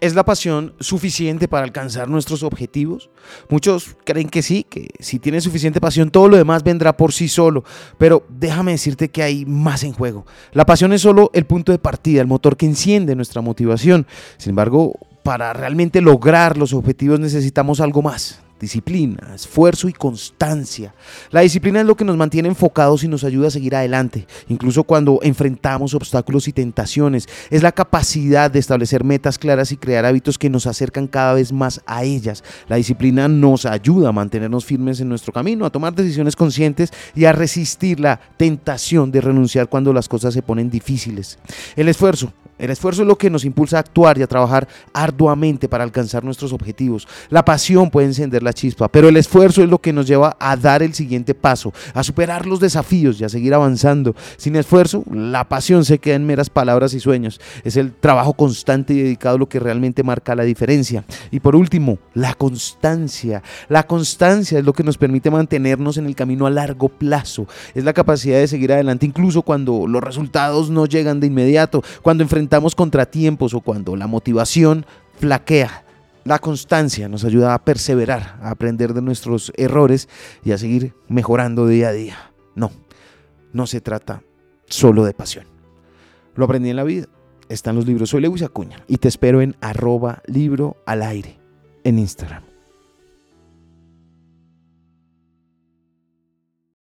¿Es la pasión suficiente para alcanzar nuestros objetivos? Muchos creen que sí, que si tienes suficiente pasión todo lo demás vendrá por sí solo, pero déjame decirte que hay más en juego. La pasión es solo el punto de partida, el motor que enciende nuestra motivación. Sin embargo, para realmente lograr los objetivos necesitamos algo más disciplina, esfuerzo y constancia. La disciplina es lo que nos mantiene enfocados y nos ayuda a seguir adelante, incluso cuando enfrentamos obstáculos y tentaciones. Es la capacidad de establecer metas claras y crear hábitos que nos acercan cada vez más a ellas. La disciplina nos ayuda a mantenernos firmes en nuestro camino, a tomar decisiones conscientes y a resistir la tentación de renunciar cuando las cosas se ponen difíciles. El esfuerzo el esfuerzo es lo que nos impulsa a actuar y a trabajar arduamente para alcanzar nuestros objetivos. La pasión puede encender la chispa, pero el esfuerzo es lo que nos lleva a dar el siguiente paso, a superar los desafíos y a seguir avanzando. Sin esfuerzo, la pasión se queda en meras palabras y sueños. Es el trabajo constante y dedicado lo que realmente marca la diferencia. Y por último, la constancia. La constancia es lo que nos permite mantenernos en el camino a largo plazo. Es la capacidad de seguir adelante incluso cuando los resultados no llegan de inmediato, cuando enfrentamos enfrentamos contratiempos o cuando la motivación flaquea. La constancia nos ayuda a perseverar, a aprender de nuestros errores y a seguir mejorando día a día. No, no se trata solo de pasión. Lo aprendí en la vida. Están los libros. Soy Lewis Acuña y te espero en arroba libro al aire en Instagram.